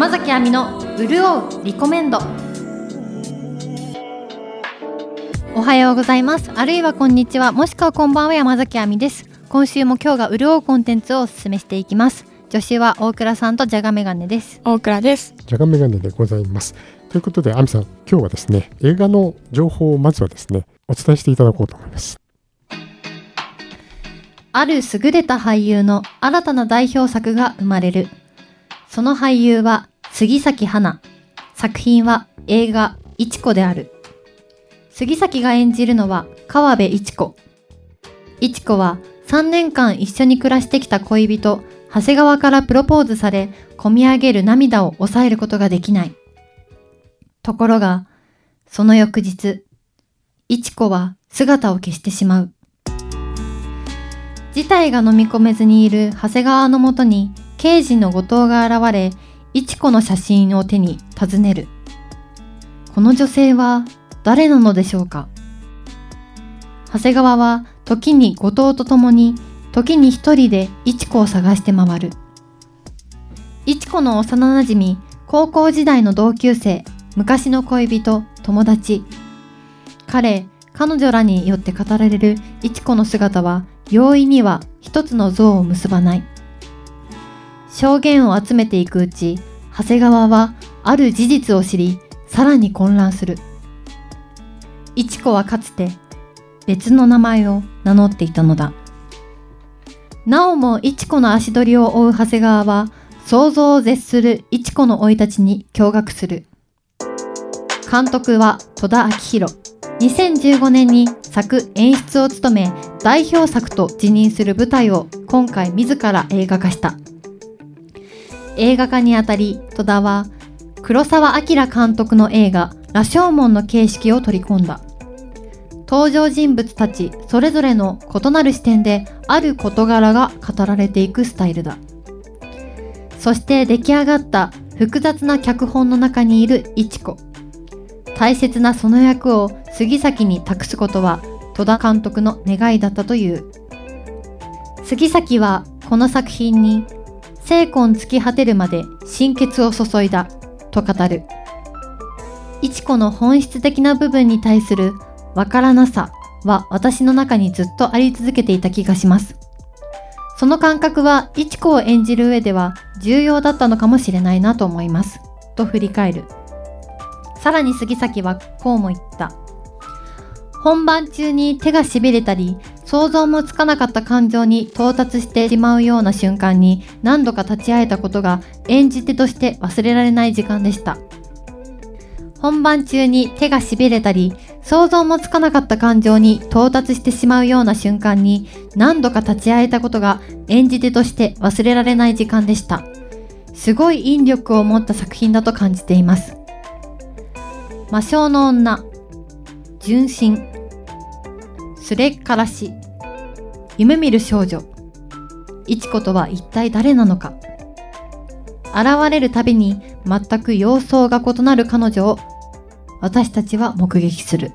山崎亜美の潤うリコメンド。おはようございます。あるいはこんにちは。もしくはこんばんは山崎亜美です。今週も今日が潤うコンテンツをお勧めしていきます。助手は大倉さんとじゃがメガネです。大倉です。じゃがメガネでございます。ということで亜美さん今日はですね映画の情報をまずはですねお伝えしていただこうと思います。ある優れた俳優の新たな代表作が生まれる。その俳優は杉咲花。作品は映画いちこである。杉咲が演じるのは川辺いちこいちこは3年間一緒に暮らしてきた恋人長谷川からプロポーズされ込み上げる涙を抑えることができない。ところがその翌日いちこは姿を消してしまう。事態が飲み込めずにいる長谷川のもとに刑事の後藤が現れ、いちこの写真を手に尋ねる。この女性は誰なのでしょうか？長谷川は時に後藤と共に、時に一人でいちこを探して回る。いちこの幼馴染、高校時代の同級生、昔の恋人、友達。彼、彼女らによって語られるいちこの姿は容易には一つの像を結ばない。証言を集めていくうち、長谷川はある事実を知り、さらに混乱する。いちこはかつて別の名前を名乗っていたのだ。なおもいちこの足取りを追う長谷川は、想像を絶するいちこの生い立ちに驚愕する。監督は戸田明宏。2015年に作演出を務め代表作と辞任する舞台を今回自ら映画化した映画化にあたり戸田は黒澤明監督の映画「羅生門」の形式を取り込んだ。登場人物たちそれぞれの異なる視点である事柄が語られていくスタイルだ。そして出来上がった複雑な脚本の中にいるいちこ大切なその役を杉咲に託すことは戸田監督の願いだったという。杉咲はこの作品に精魂尽き果てるまで心血を注いだと語る。一子の本質的な部分に対するわからなさは私の中にずっとあり続けていた気がします。その感覚は一子を演じる上では重要だったのかもしれないなと思います。と振り返る。さらに杉咲はこうも言った。本番中に手が痺れたり、想像もつかなかった感情に到達してしまうような瞬間に何度か立ち会えたことが演じ手として忘れられない時間でした。本番中に手が痺れたり、想像もつかなかった感情に到達してしまうような瞬間に何度か立ち会えたことが演じ手として忘れられない時間でした。すごい引力を持った作品だと感じています。魔性の女、純真、すれっからし、夢見る少女、いちことは一体誰なのか。現れるたびに全く様相が異なる彼女を私たちは目撃する。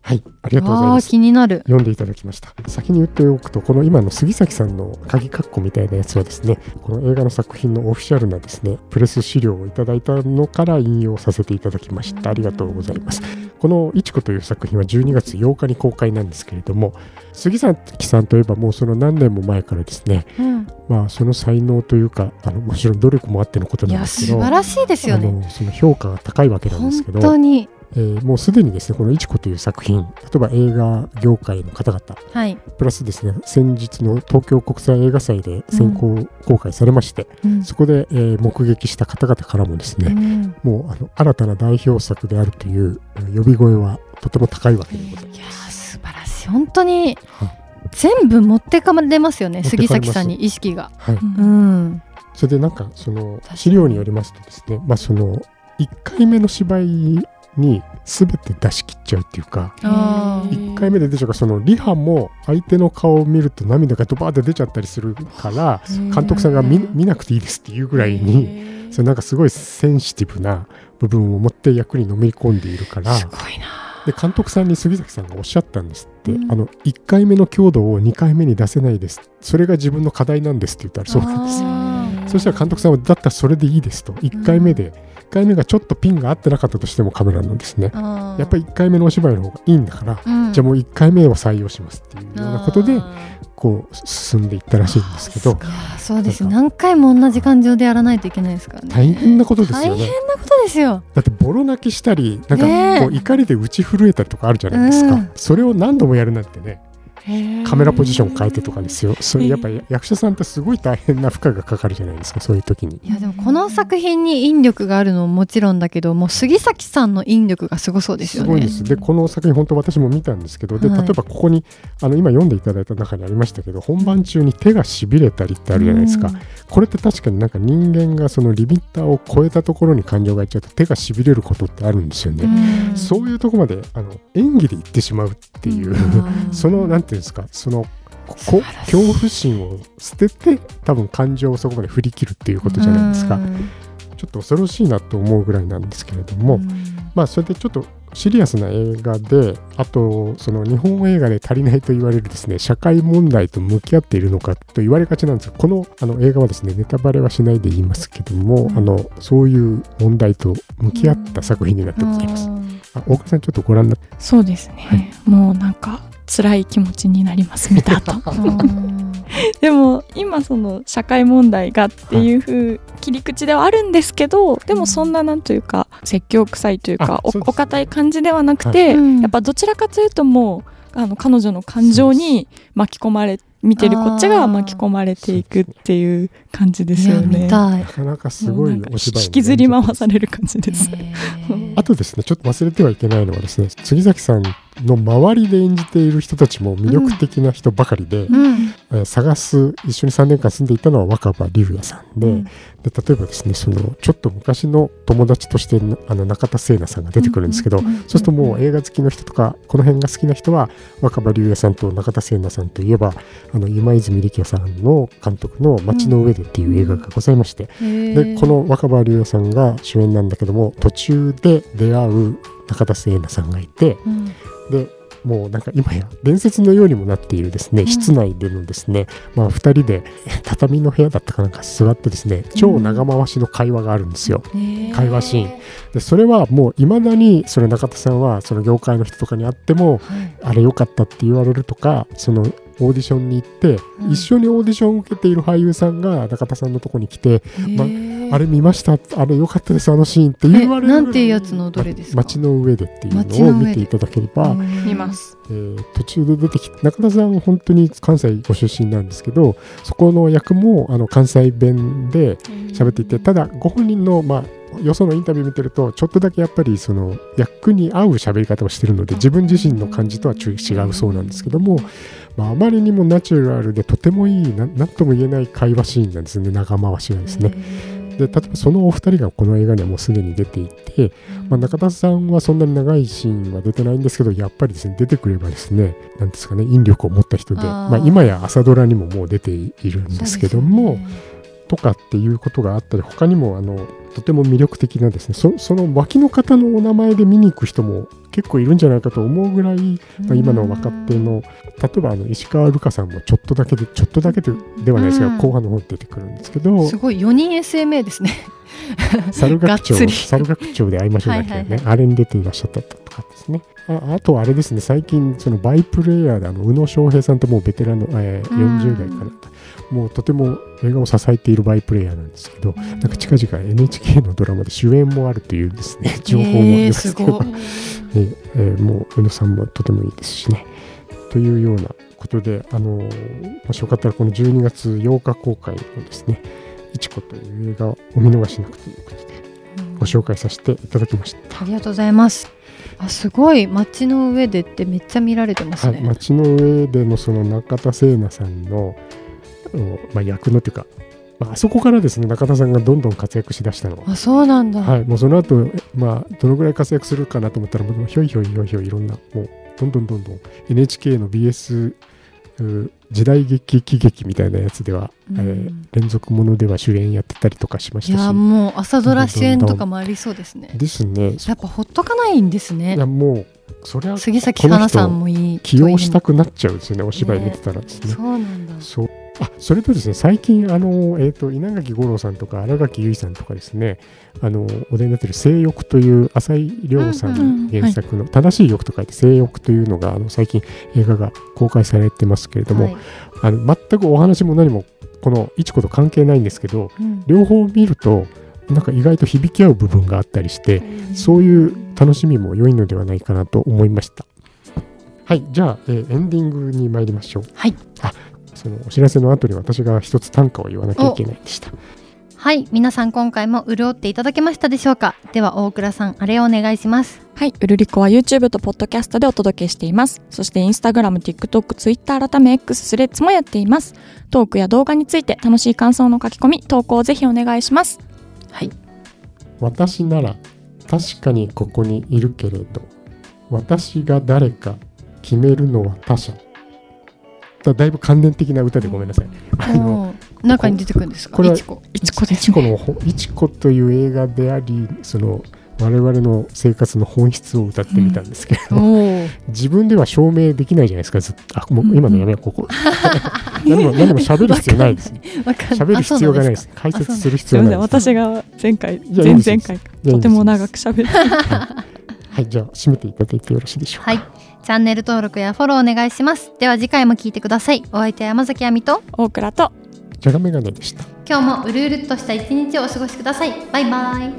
はい、ありがとうございます。気になる。読んでいただきました。先に言っておくと、この今の杉崎さんの鍵括弧みたいなやつはですね、この映画の作品のオフィシャルなですね、プレス資料をいただいたのから引用させていただきました。ありがとうございます。このいちこという作品は12月8日に公開なんですけれども、杉崎さんといえばもうその何年も前からですね、うん、まあその才能というか、あのもちろん努力もあってのことなんですけど、素晴らしいですよね。その評価が高いわけなんですけど、本当にえー、もうすでにですね、このいちこという作品、例えば映画業界の方々、はい、プラスですね、先日の東京国際映画祭で先行公開されまして、うん、そこで、えー、目撃した方々からもですね、うん、もうあの新たな代表作であるという呼び声はとても高いわけでございます。いや素晴らしい。本当に、全部持ってかれますよね、杉崎さんに意識が。はい、うん、それでなんかその資料によりますとですね、まあその1回目の芝居に全て出し切っちゃうっていうか1回目で出ちゃうからそのリハも相手の顔を見ると涙がドバーって出ちゃったりするから監督さんが見見なくていいですっていうぐらいにそれなんかすごいセンシティブな部分を持って役にのめり込んでいるからで監督さんに杉崎さんがおっしゃったんですって、うん、あの1回目の強度を2回目に出せないですそれが自分の課題なんですって言ったらそうなんですよ。そしたら監督さんはだったらそれでいいですと1回目で、1回目がちょっとピンが合ってなかったとしてもカメラのですね。やっぱり1回目のお芝居の方がいいんだから、うん、じゃあもう1回目を採用しますっていうようなことでこう進んでいったらしいんですけど。そうです何回も同じ感情でやらないといけないですからね。大変なことですよね。大変なことですよ。だってボロ泣きしたりなんかこう怒りで打ち震えたりとかあるじゃないですか、うん、それを何度もやるなんてねカメラポジション変えてとかですよ。それやっぱり役者さんってすごい大変な負荷がかかるじゃないですかそういう時に。いやでもこの作品に引力があるのももちろんだけどもう杉咲さんの引力がすごそうですよね。すごいです。でこの作品本当私も見たんですけどで例えばここにあの今読んでいただいた中にありましたけど本番中に手がしびれたりってあるじゃないですか、これって確かになんか人間がそのリミッターを超えたところに感情がいっちゃうと手がしびれることってあるんですよね、そういうとこまであの演技で言ってしまうっていう、そのなんていうんですかそのこ恐怖心を捨てて多分感情をそこまで振り切るっていうことじゃないですか。ちょっと恐ろしいなと思うぐらいなんですけれどもまあそれでちょっとシリアスな映画であとその日本映画で足りないと言われるですね社会問題と向き合っているのかと言われがちなんですがこのあの映画はですねネタバレはしないで言いますけども、うん、あのそういう問題と向き合った作品になってございます。あ大川さんちょっとご覧になって。そうですね、はい、もうなんか辛い気持ちになります見た後。でも今その社会問題がっていう風切り口ではあるんですけどでもそんななんというか説教臭いというかおお堅い感じではなくて、やっぱどちらかというともうあの彼女の感情に巻き込まれ見てるこっちが巻き込まれていくっていう感じですよね。なかなかすごいお芝居、引きずり回される感じです。あとですねちょっと忘れてはいけないのはですね杉崎さんの周りで演じている人たちも魅力的な人ばかりで、うん。えー、探す一緒に3年間住んでいたのは若葉龍也さんでうん、で例えばですねそのちょっと昔の友達としてあの中田聖奈さんが出てくるんですけど、そうするともう映画好きの人とかこの辺が好きな人は若葉龍也さんと中田聖奈さんといえばあの今泉力也さんの監督の「街の上で」っていう映画がございまして、うん、でこの若葉龍也さんが主演なんだけども途中で出会う中田聖奈さんがいて、うんでもうなんか今や伝説のようにもなっているですね、うん、室内でのですね、まあ、2人で畳の部屋だったかなんか座ってですね超長回しの会話があるんですよ、うん、会話シーン。でそれはもういまだにそれ中田さんはその業界の人とかに会っても、はい、あれ良かったって言われるとかそのオーディションに行って、うん、一緒にオーディションを受けている俳優さんが中田さんのとこに来て、ま、あれ見ました？あれ良かったですあのシーンって言われるなんていうやつのどれですか？街の上でっていうのを見ていただければ。見ます、えー、途中で出てきて中田さん本当に関西ご出身なんですけどそこの役もあの関西弁で喋っていてただご本人のまあよそのインタビュー見てるとちょっとだけやっぱりその役に合う喋り方をしてるので自分自身の感じとは違うそうなんですけどもまあ、あまりにもナチュラルでとてもいいな何とも言えない会話シーンなんですね。長回しがですね。で例えばそのお二人がこの映画にはもうすでに出ていて、まあ、中田さんはそんなに長いシーンは出てないんですけどやっぱりですね出てくればですね何ですかね引力を持った人でまあ、今や朝ドラにももう出ているんですけども、とかっていうことがあったり他にもあのとても魅力的なですねそその脇の方のお名前で見に行く人も結構いるんじゃないかと思うぐらい、まあ、今の若手の例えばあの石川瑠香さんもちょっとだけでちょっとだけでではないですが、後半の方に出てくるんですけどすごい4人 SMA ですね。猿楽長猿楽長で会いましょうだけね、はいはいはい、あれに出ていらっしゃったとかですね。ああとあれですね最近そのバイプレーヤーであの宇野昌平さんともうベテランの、えー、40代かなもうとても映画を支えているバイプレイヤーなんですけど、なんか近々 NHK のドラマで主演もあるというですね、情報もありますけど、えー、えー、もう宇野さんもとてもいいですしね。というようなことで、あのもしよかったらこの12月8日公開のですね、いちこという映画をお見逃しなくということで、ご紹介させていただきました。ありがとうございます。あすごい街の上でってめっちゃ見られてますね。はい、街の上でのその中田聖奈さんのまあ、役のというか、まあ、あそこからですね中田さんがどんどん活躍しだしたのあそうなんだ、はい、もうその後、まあどのぐらい活躍するかなと思ったらもうひょいひょいひょいひょいいろんなもうどんどんどんどん NHK の BS 時代劇喜劇みたいなやつでは、うん、えー、連続ものでは主演やってたりとかしましたし。いやもう朝ドラ主演とかもありそうですね。ですね。やっぱほっとかないんですね。いやもうそれは杉咲花さんもいい起用したくなっちゃうんですよねお芝居見てたらですね、そうなんだ。そうあそれとですね最近あの、えーと、稲垣吾郎さんとか新垣結衣さんとかですねあのお題になっている「性欲」という浅井亮さん原作の「正しい欲」と書いて「性欲」というのがあの最近映画が公開されてますけれども、はい、あの全くお話も何もこのいちこと関係ないんですけど、うん、両方見るとなんか意外と響き合う部分があったりして、そういう楽しみも良いのではないかなと思いました。はい、じゃあ、えー、エンディングに参りましょう。はい。あ、そのお知らせの後に私が一つ短歌を言わなきゃいけないでした。はい。皆さん今回も潤っていただけましたでしょうか？では大倉さんあれをお願いします。はい。うるりこは YouTube とポッドキャストでお届けしています。そして Instagram、TikTok、Twitter 改め X スレッズもやっています。トークや動画について楽しい感想の書き込み投稿をぜひお願いします。はい。私なら確かにここにいるけれど私が誰か決めるのは他者だいぶ関連的な歌でごめんなさい。あの中に出てくるんですか？これはいちこいちこです、ね。いちこという映画であり、その我々の生活の本質を歌ってみたんですけれども、うん、自分では証明できないじゃないですか。ずっとあもう今のやめようここ。何も何も喋る必要ないですね喋る必要がないです。解説する必要ないです。私が前回前々回とても長く喋って はいじゃあ締めていただいてよろしいでしょうか。はい。チャンネル登録やフォローお願いします。では次回も聞いてください。お相手は山崎亜美と。大倉と。じゃがメガネでした。今日もうるうるっとした一日をお過ごしください。バイバイ。